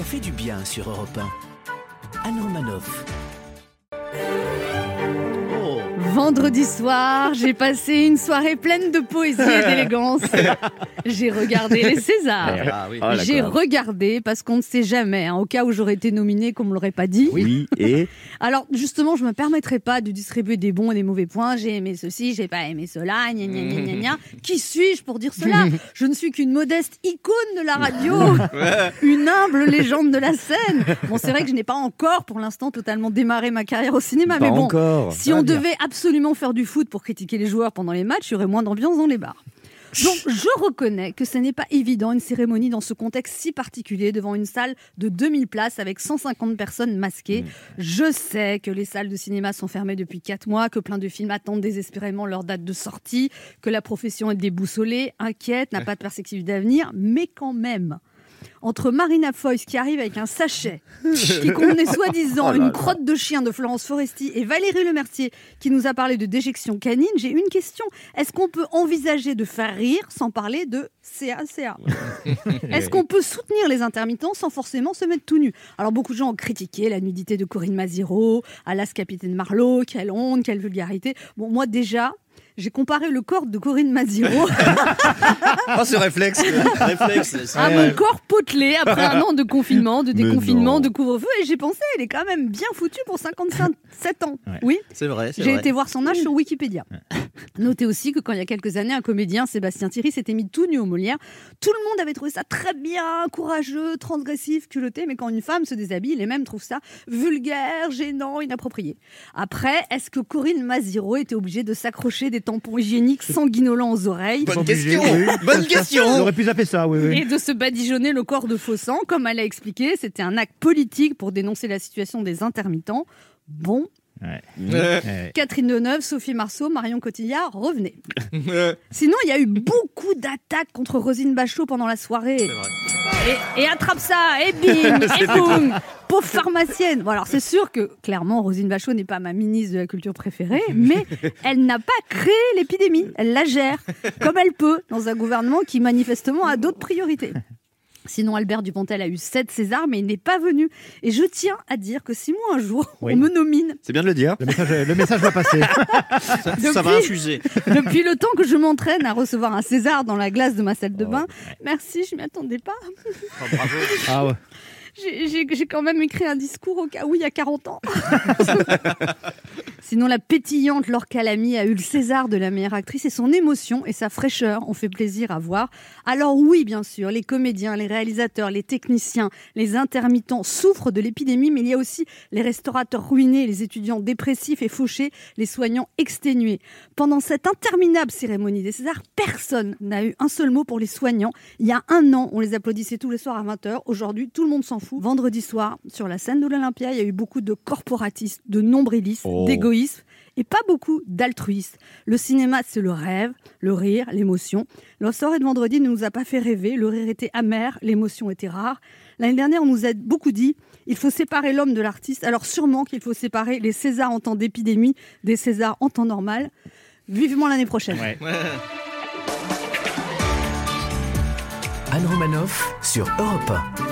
Ça fait du bien sur Europe 1. Anne Romanoff. Vendredi soir, j'ai passé une soirée pleine de poésie et d'élégance. J'ai regardé les Césars. Ah. Ah, J'ai regardé parce qu'on ne sait jamais, hein, au cas où j'aurais été nominée qu'on me l'aurait pas dit. Oui, et Alors justement, je me permettrai pas de distribuer des bons et des mauvais points. J'ai aimé ceci, j'ai pas aimé cela, gna gna gna gna gna. Qui suis-je pour dire cela? Je ne suis qu'une modeste icône de la radio, une humble légende de la scène. Bon, c'est vrai que je n'ai pas encore, pour l'instant, totalement démarré ma carrière au cinéma, pas mais bon. encore. Si on devait absolument faire du foot pour critiquer les joueurs pendant les matchs, il y aurait moins d'ambiance dans les bars. Donc, je reconnais que ce n'est pas évident une cérémonie dans ce contexte si particulier devant une salle de 2000 places avec 150 personnes masquées. Je sais que les salles de cinéma sont fermées depuis 4 mois, que plein de films attendent désespérément leur date de sortie, que la profession est déboussolée, inquiète, n'a pas de perspective d'avenir, mais quand même. Entre Marina Foïs qui arrive avec un sachet qui contenait soi-disant Oh une crotte de chien de Florence Foresti et Valérie Lemercier qui nous a parlé de déjection canine, j'ai une question. Est-ce qu'on peut envisager de faire rire sans parler de CACA Est-ce qu'on peut soutenir les intermittents sans forcément se mettre tout nu? Alors beaucoup de gens ont critiqué la nudité de Corinne Maziro, Alas Capitaine Marlowe, quelle honte, quelle vulgarité. Bon, moi déjà, j'ai comparé le corps de Corinne Maziro Oh, ce réflexe. réflexe. à mon corps potelé après un an de confinement, de déconfinement, de couvre-feu et j'ai pensé elle est quand même bien foutue pour 57 ans. Ouais. Oui, C'est vrai. j'ai été voir son âge sur Wikipédia. Notez aussi que quand il y a quelques années, un comédien, Sébastien Thierry, s'était mis tout nu au Molière. Tout le monde avait trouvé ça très bien, courageux, transgressif, culotté, mais quand une femme se déshabille, les mêmes trouvent ça vulgaire, gênant, inapproprié. Après, est-ce que Corinne Maziro était obligée de s'accrocher des tampons hygiéniques sanguinolents aux oreilles? Bonne question. oui. Bonne On question. aurait pu zapper ça, oui, oui. et de se badigeonner le corps de faux sang. Comme elle a expliqué, c'était un acte politique pour dénoncer la situation des intermittents. Bon, Ouais. Ouais. Catherine Deneuve, Sophie Marceau, Marion Cotillard, revenez. Sinon, il y a eu beaucoup d'attaques contre Rosine Bachot pendant la soirée. C'est vrai. Et, et attrape ça, et bing, et boum Pauvre pharmacienne Bon alors c'est sûr que clairement Rosine Bachot n'est pas ma ministre de la culture préférée, mais elle n'a pas créé l'épidémie, elle la gère comme elle peut dans un gouvernement qui manifestement a d'autres priorités. Sinon, Albert Dupontel a eu 7 Césars, mais il n'est pas venu. Et je tiens à dire que si moi, un jour, Oui. on me nomine, C'est bien de le dire. Le message, le message va passer. Ça, ça va Depuis- infuser. depuis le temps que je m'entraîne à recevoir un César dans la glace de ma salle de Oh, bain, merci, je m'y attendais pas. Oh, bravo. Ah ouais. J'ai quand même écrit un discours au cas où il y a 40 ans. Sinon, la pétillante Laure Calamy a eu le César de la meilleure actrice et son émotion et sa fraîcheur ont fait plaisir à voir. Alors oui, bien sûr, les comédiens, les réalisateurs, les techniciens, les intermittents souffrent de l'épidémie, mais il y a aussi les restaurateurs ruinés, les étudiants dépressifs et fauchés, les soignants exténués. Pendant cette interminable cérémonie des Césars, personne n'a eu un seul mot pour les soignants. Il y a un an, on les applaudissait tous les soirs à 20h. Aujourd'hui, tout le monde s'en fout. Vendredi soir, sur la scène de l'Olympia, il y a eu beaucoup de corporatistes, de nombrilistes, Oh. D'égoïsme et pas beaucoup d'altruistes. Le cinéma, c'est le rêve, le rire, l'émotion. La soirée de vendredi ne nous a pas fait rêver. Le rire était amer, l'émotion était rare. L'année dernière, on nous a beaucoup dit il faut séparer l'homme de l'artiste. Alors sûrement qu'il faut séparer les Césars en temps d'épidémie des Césars en temps normal. Vivement l'année prochaine. Ouais. Anne Romanoff sur Europe 1.